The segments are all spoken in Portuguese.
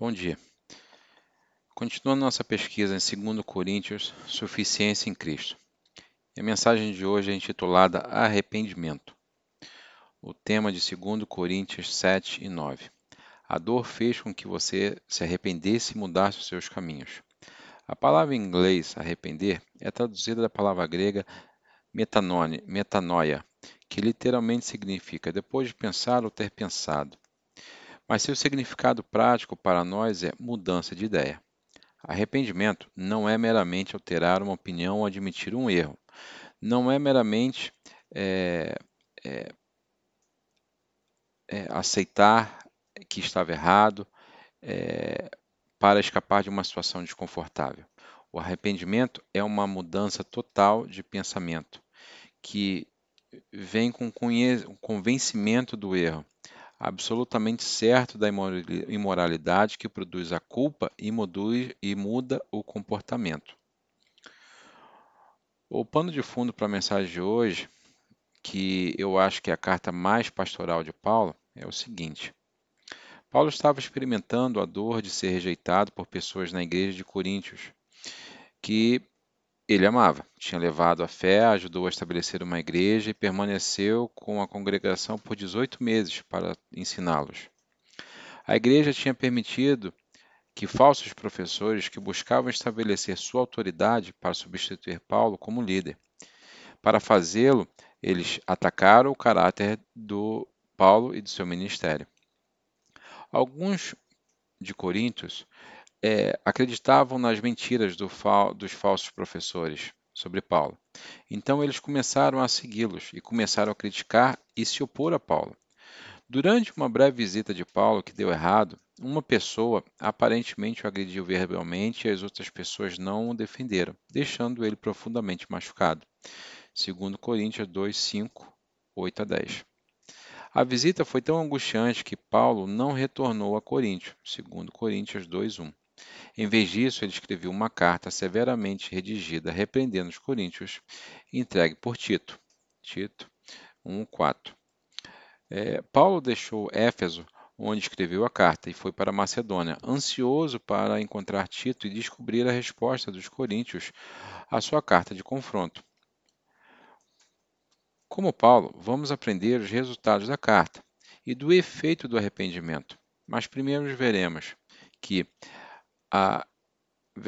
Bom dia. Continuando nossa pesquisa em 2 Coríntios, Suficiência em Cristo. A mensagem de hoje é intitulada Arrependimento. O tema de 2 Coríntios 7 e 9. A dor fez com que você se arrependesse e mudasse os seus caminhos. A palavra em inglês arrepender é traduzida da palavra grega metanoia, que literalmente significa depois de pensar ou ter pensado mas seu significado prático para nós é mudança de ideia. Arrependimento não é meramente alterar uma opinião ou admitir um erro. Não é meramente é, é, é, aceitar que estava errado é, para escapar de uma situação desconfortável. O arrependimento é uma mudança total de pensamento que vem com convencimento do erro absolutamente certo da imoralidade que produz a culpa e, e muda o comportamento. O pano de fundo para a mensagem de hoje, que eu acho que é a carta mais pastoral de Paulo, é o seguinte: Paulo estava experimentando a dor de ser rejeitado por pessoas na igreja de Coríntios, que ele amava, tinha levado a fé, ajudou a estabelecer uma igreja e permaneceu com a congregação por 18 meses para ensiná-los. A igreja tinha permitido que falsos professores que buscavam estabelecer sua autoridade para substituir Paulo como líder. Para fazê-lo, eles atacaram o caráter do Paulo e do seu ministério. Alguns de Coríntios é, acreditavam nas mentiras do fal dos falsos professores sobre Paulo. Então eles começaram a segui-los e começaram a criticar e se opor a Paulo. Durante uma breve visita de Paulo que deu errado, uma pessoa aparentemente o agrediu verbalmente e as outras pessoas não o defenderam, deixando ele profundamente machucado. Segundo Coríntios 2, 5, 8 a 10. A visita foi tão angustiante que Paulo não retornou a Coríntios, segundo Coríntios 2, 1. Em vez disso, ele escreveu uma carta severamente redigida repreendendo os coríntios, entregue por Tito. Tito 1:4. É, Paulo deixou Éfeso, onde escreveu a carta, e foi para Macedônia, ansioso para encontrar Tito e descobrir a resposta dos coríntios à sua carta de confronto. Como Paulo, vamos aprender os resultados da carta e do efeito do arrependimento. Mas primeiro veremos que a,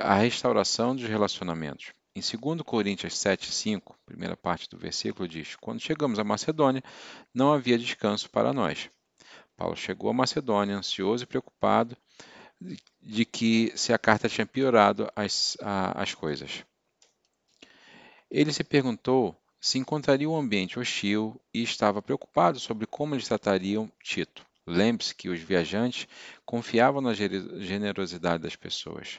a restauração dos relacionamentos. Em 2 Coríntios 7, 5, primeira parte do versículo, diz: Quando chegamos à Macedônia, não havia descanso para nós. Paulo chegou à Macedônia ansioso e preocupado de que se a carta tinha piorado as, a, as coisas. Ele se perguntou se encontraria um ambiente hostil e estava preocupado sobre como eles tratariam Tito. Lembre-se que os viajantes confiavam na generosidade das pessoas.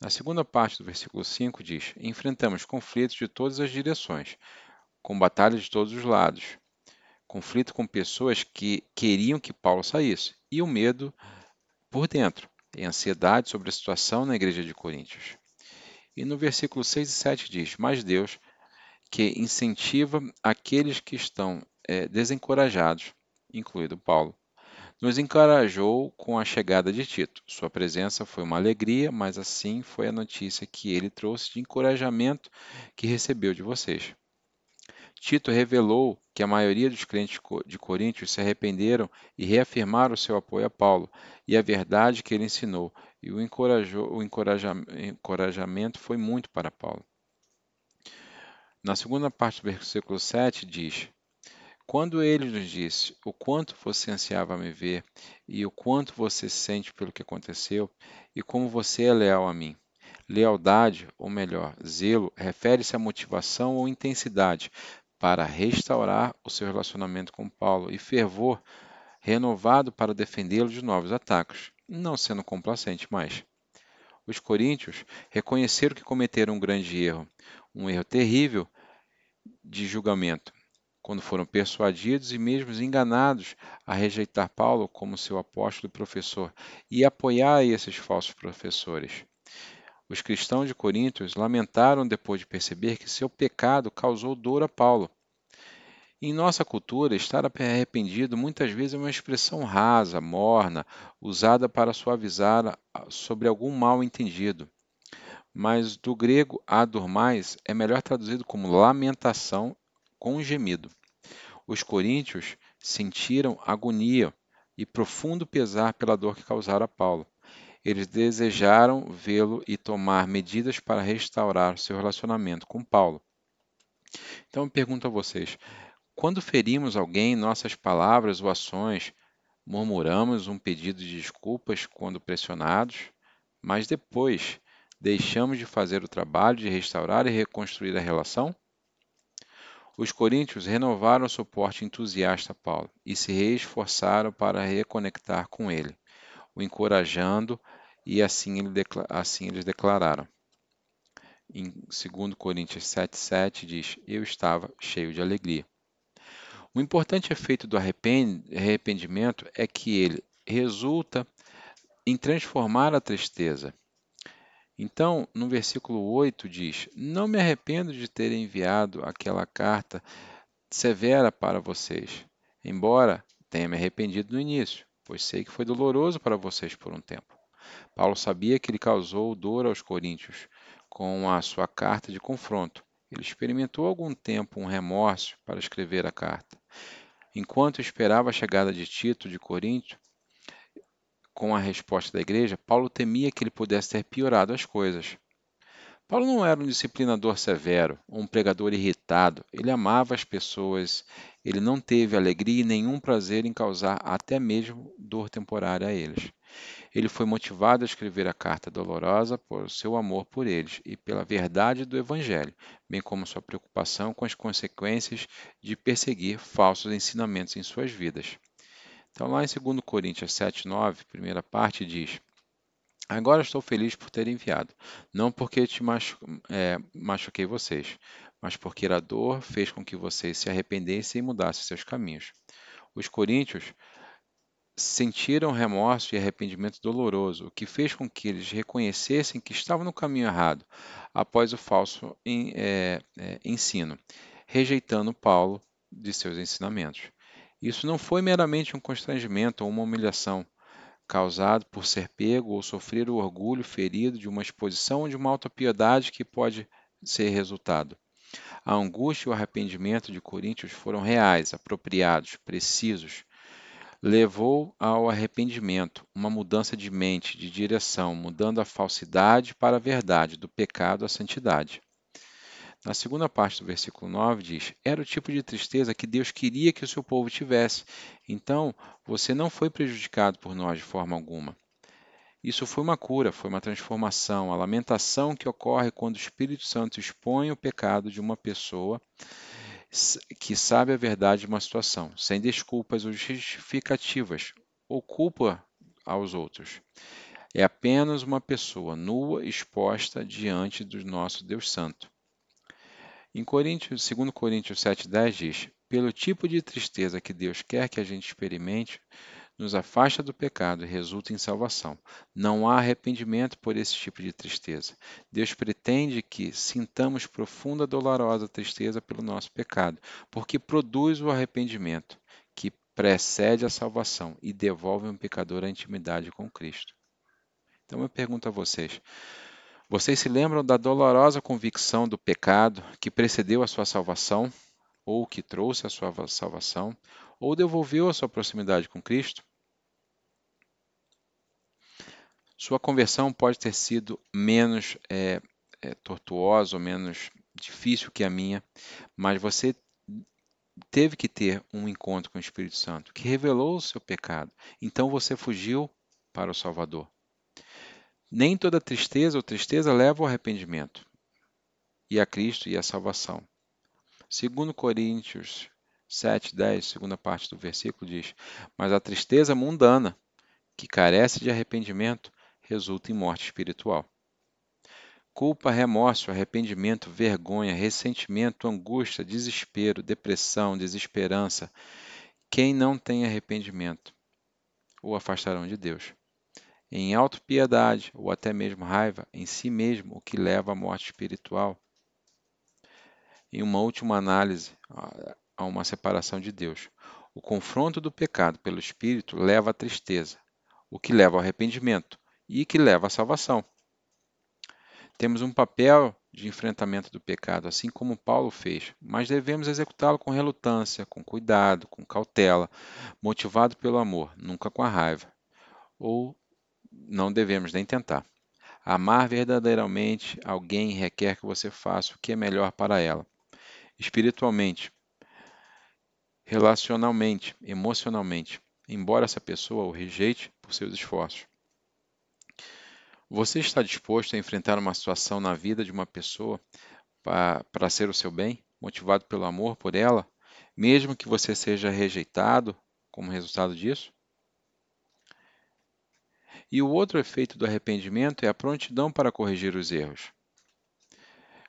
Na segunda parte do versículo 5 diz: Enfrentamos conflitos de todas as direções, com batalhas de todos os lados. Conflito com pessoas que queriam que Paulo saísse, e o medo por dentro, e ansiedade sobre a situação na igreja de Coríntios. E no versículo 6 e 7 diz: Mas Deus, que incentiva aqueles que estão é, desencorajados, incluído Paulo, nos encorajou com a chegada de Tito. Sua presença foi uma alegria, mas assim foi a notícia que ele trouxe de encorajamento que recebeu de vocês. Tito revelou que a maioria dos crentes de Coríntios se arrependeram e reafirmaram seu apoio a Paulo e a verdade que ele ensinou, e o, o encorajamento foi muito para Paulo. Na segunda parte do versículo 7 diz: quando ele nos disse o quanto você ansiava me ver e o quanto você sente pelo que aconteceu e como você é leal a mim. Lealdade, ou melhor, zelo, refere-se à motivação ou intensidade para restaurar o seu relacionamento com Paulo e fervor renovado para defendê-lo de novos ataques, não sendo complacente mais. Os coríntios reconheceram que cometeram um grande erro, um erro terrível de julgamento, quando foram persuadidos e mesmo enganados a rejeitar Paulo como seu apóstolo e professor e apoiar esses falsos professores. Os cristãos de Corinto lamentaram depois de perceber que seu pecado causou dor a Paulo Em nossa cultura, estar arrependido muitas vezes é uma expressão rasa, morna, usada para suavizar sobre algum mal entendido. Mas do grego adormais é melhor traduzido como lamentação com gemido. Os coríntios sentiram agonia e profundo pesar pela dor que causara a Paulo. Eles desejaram vê-lo e tomar medidas para restaurar seu relacionamento com Paulo. Então eu pergunto a vocês: quando ferimos alguém, nossas palavras ou ações, murmuramos um pedido de desculpas quando pressionados, mas depois deixamos de fazer o trabalho de restaurar e reconstruir a relação? Os coríntios renovaram o suporte entusiasta a Paulo e se esforçaram para reconectar com ele, o encorajando, e assim, ele assim eles declararam. Em 2 Coríntios 7,7 diz: Eu estava cheio de alegria. O importante efeito do arrependimento é que ele resulta em transformar a tristeza. Então, no versículo 8 diz: Não me arrependo de ter enviado aquela carta severa para vocês, embora tenha me arrependido no início, pois sei que foi doloroso para vocês por um tempo. Paulo sabia que ele causou dor aos coríntios com a sua carta de confronto. Ele experimentou algum tempo um remorso para escrever a carta. Enquanto esperava a chegada de Tito de Corinto, com a resposta da igreja, Paulo temia que ele pudesse ter piorado as coisas. Paulo não era um disciplinador severo, um pregador irritado. Ele amava as pessoas, ele não teve alegria e nenhum prazer em causar até mesmo dor temporária a eles. Ele foi motivado a escrever a carta dolorosa por seu amor por eles e pela verdade do Evangelho, bem como sua preocupação com as consequências de perseguir falsos ensinamentos em suas vidas. Então, lá em 2 Coríntios 7, 9, primeira parte, diz: Agora estou feliz por ter enviado, não porque te machu é, machuquei vocês, mas porque a dor fez com que vocês se arrependessem e mudassem seus caminhos. Os coríntios sentiram remorso e arrependimento doloroso, o que fez com que eles reconhecessem que estavam no caminho errado após o falso é, é, ensino, rejeitando Paulo de seus ensinamentos. Isso não foi meramente um constrangimento ou uma humilhação causado por ser pego ou sofrer o orgulho ferido de uma exposição ou de uma autopiedade que pode ser resultado. A angústia e o arrependimento de Coríntios foram reais, apropriados, precisos, levou ao arrependimento, uma mudança de mente, de direção, mudando a falsidade para a verdade, do pecado à santidade. Na segunda parte do versículo 9 diz: Era o tipo de tristeza que Deus queria que o seu povo tivesse. Então, você não foi prejudicado por nós de forma alguma. Isso foi uma cura, foi uma transformação, a lamentação que ocorre quando o Espírito Santo expõe o pecado de uma pessoa que sabe a verdade de uma situação, sem desculpas ou justificativas, ou culpa aos outros. É apenas uma pessoa nua exposta diante do nosso Deus Santo. Em Coríntios, 2 Coríntios 7,10 diz: Pelo tipo de tristeza que Deus quer que a gente experimente, nos afasta do pecado e resulta em salvação. Não há arrependimento por esse tipo de tristeza. Deus pretende que sintamos profunda, dolorosa tristeza pelo nosso pecado, porque produz o arrependimento, que precede a salvação e devolve um pecador à intimidade com Cristo. Então eu pergunto a vocês: vocês se lembram da dolorosa convicção do pecado que precedeu a sua salvação, ou que trouxe a sua salvação, ou devolveu a sua proximidade com Cristo? Sua conversão pode ter sido menos é, é, tortuosa ou menos difícil que a minha, mas você teve que ter um encontro com o Espírito Santo que revelou o seu pecado. Então você fugiu para o Salvador. Nem toda tristeza ou tristeza leva ao arrependimento e a Cristo e a salvação. Segundo Coríntios 7, 10, segunda parte do versículo diz: Mas a tristeza mundana, que carece de arrependimento, resulta em morte espiritual. Culpa, remorso, arrependimento, vergonha, ressentimento, angústia, desespero, depressão, desesperança. Quem não tem arrependimento o afastarão de Deus. Em autopiedade ou até mesmo raiva em si mesmo, o que leva à morte espiritual. Em uma última análise, a uma separação de Deus. O confronto do pecado pelo Espírito leva à tristeza, o que leva ao arrependimento e que leva à salvação. Temos um papel de enfrentamento do pecado, assim como Paulo fez, mas devemos executá-lo com relutância, com cuidado, com cautela, motivado pelo amor, nunca com a raiva. Ou não devemos nem tentar. Amar verdadeiramente alguém requer que você faça o que é melhor para ela. Espiritualmente, relacionalmente, emocionalmente, embora essa pessoa o rejeite por seus esforços. Você está disposto a enfrentar uma situação na vida de uma pessoa para ser o seu bem, motivado pelo amor por ela, mesmo que você seja rejeitado como resultado disso? E o outro efeito do arrependimento é a prontidão para corrigir os erros.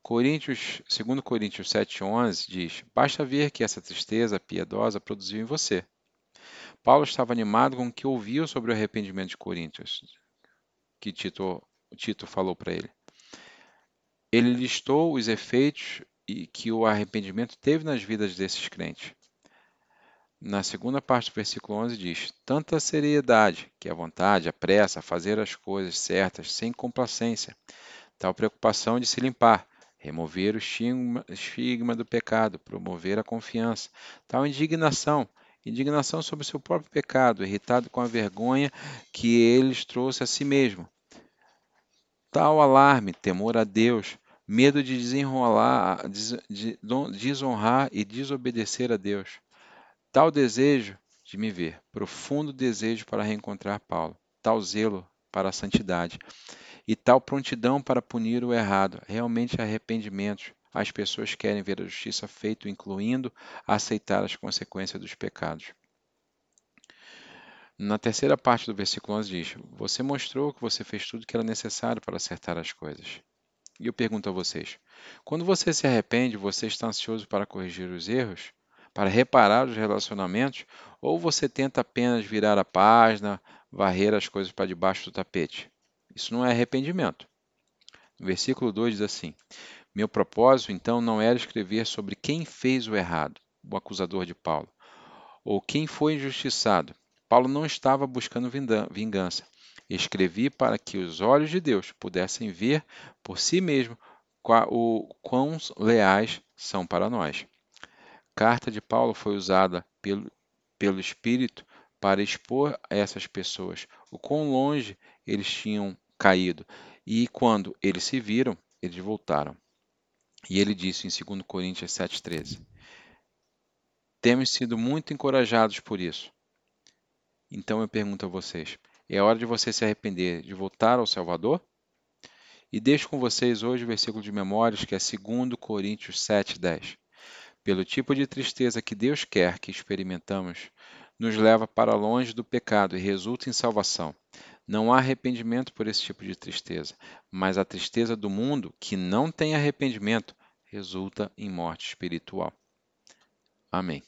Coríntios, 2 Coríntios 7,11 diz: Basta ver que essa tristeza piedosa produziu em você. Paulo estava animado com o que ouviu sobre o arrependimento de Coríntios que Tito, Tito falou para ele. Ele listou os efeitos que o arrependimento teve nas vidas desses crentes. Na segunda parte do versículo 11 diz: Tanta seriedade, que a vontade, a pressa, a fazer as coisas certas sem complacência, tal preocupação de se limpar, remover o estigma, do pecado, promover a confiança, tal indignação, indignação sobre o seu próprio pecado, irritado com a vergonha que eles trouxe a si mesmo. Tal alarme, temor a Deus, medo de desenrolar, de desonrar e desobedecer a Deus. Tal desejo de me ver, profundo desejo para reencontrar Paulo, tal zelo para a santidade e tal prontidão para punir o errado, realmente arrependimentos, as pessoas querem ver a justiça feita, incluindo aceitar as consequências dos pecados. Na terceira parte do versículo 11 diz: Você mostrou que você fez tudo que era necessário para acertar as coisas. E eu pergunto a vocês: quando você se arrepende, você está ansioso para corrigir os erros? Para reparar os relacionamentos? Ou você tenta apenas virar a página, varrer as coisas para debaixo do tapete? Isso não é arrependimento. No versículo 2 diz assim: meu propósito, então, não era escrever sobre quem fez o errado, o acusador de Paulo, ou quem foi injustiçado. Paulo não estava buscando vingança. Escrevi para que os olhos de Deus pudessem ver por si mesmo o quão leais são para nós. Carta de Paulo foi usada pelo, pelo Espírito para expor a essas pessoas o quão longe eles tinham caído. E quando eles se viram, eles voltaram. E ele disse em 2 Coríntios 7,13: Temos sido muito encorajados por isso. Então eu pergunto a vocês: é hora de você se arrepender de voltar ao Salvador? E deixo com vocês hoje o versículo de memórias que é 2 Coríntios 7,10. Pelo tipo de tristeza que Deus quer que experimentamos, nos leva para longe do pecado e resulta em salvação. Não há arrependimento por esse tipo de tristeza, mas a tristeza do mundo, que não tem arrependimento, resulta em morte espiritual. Amém.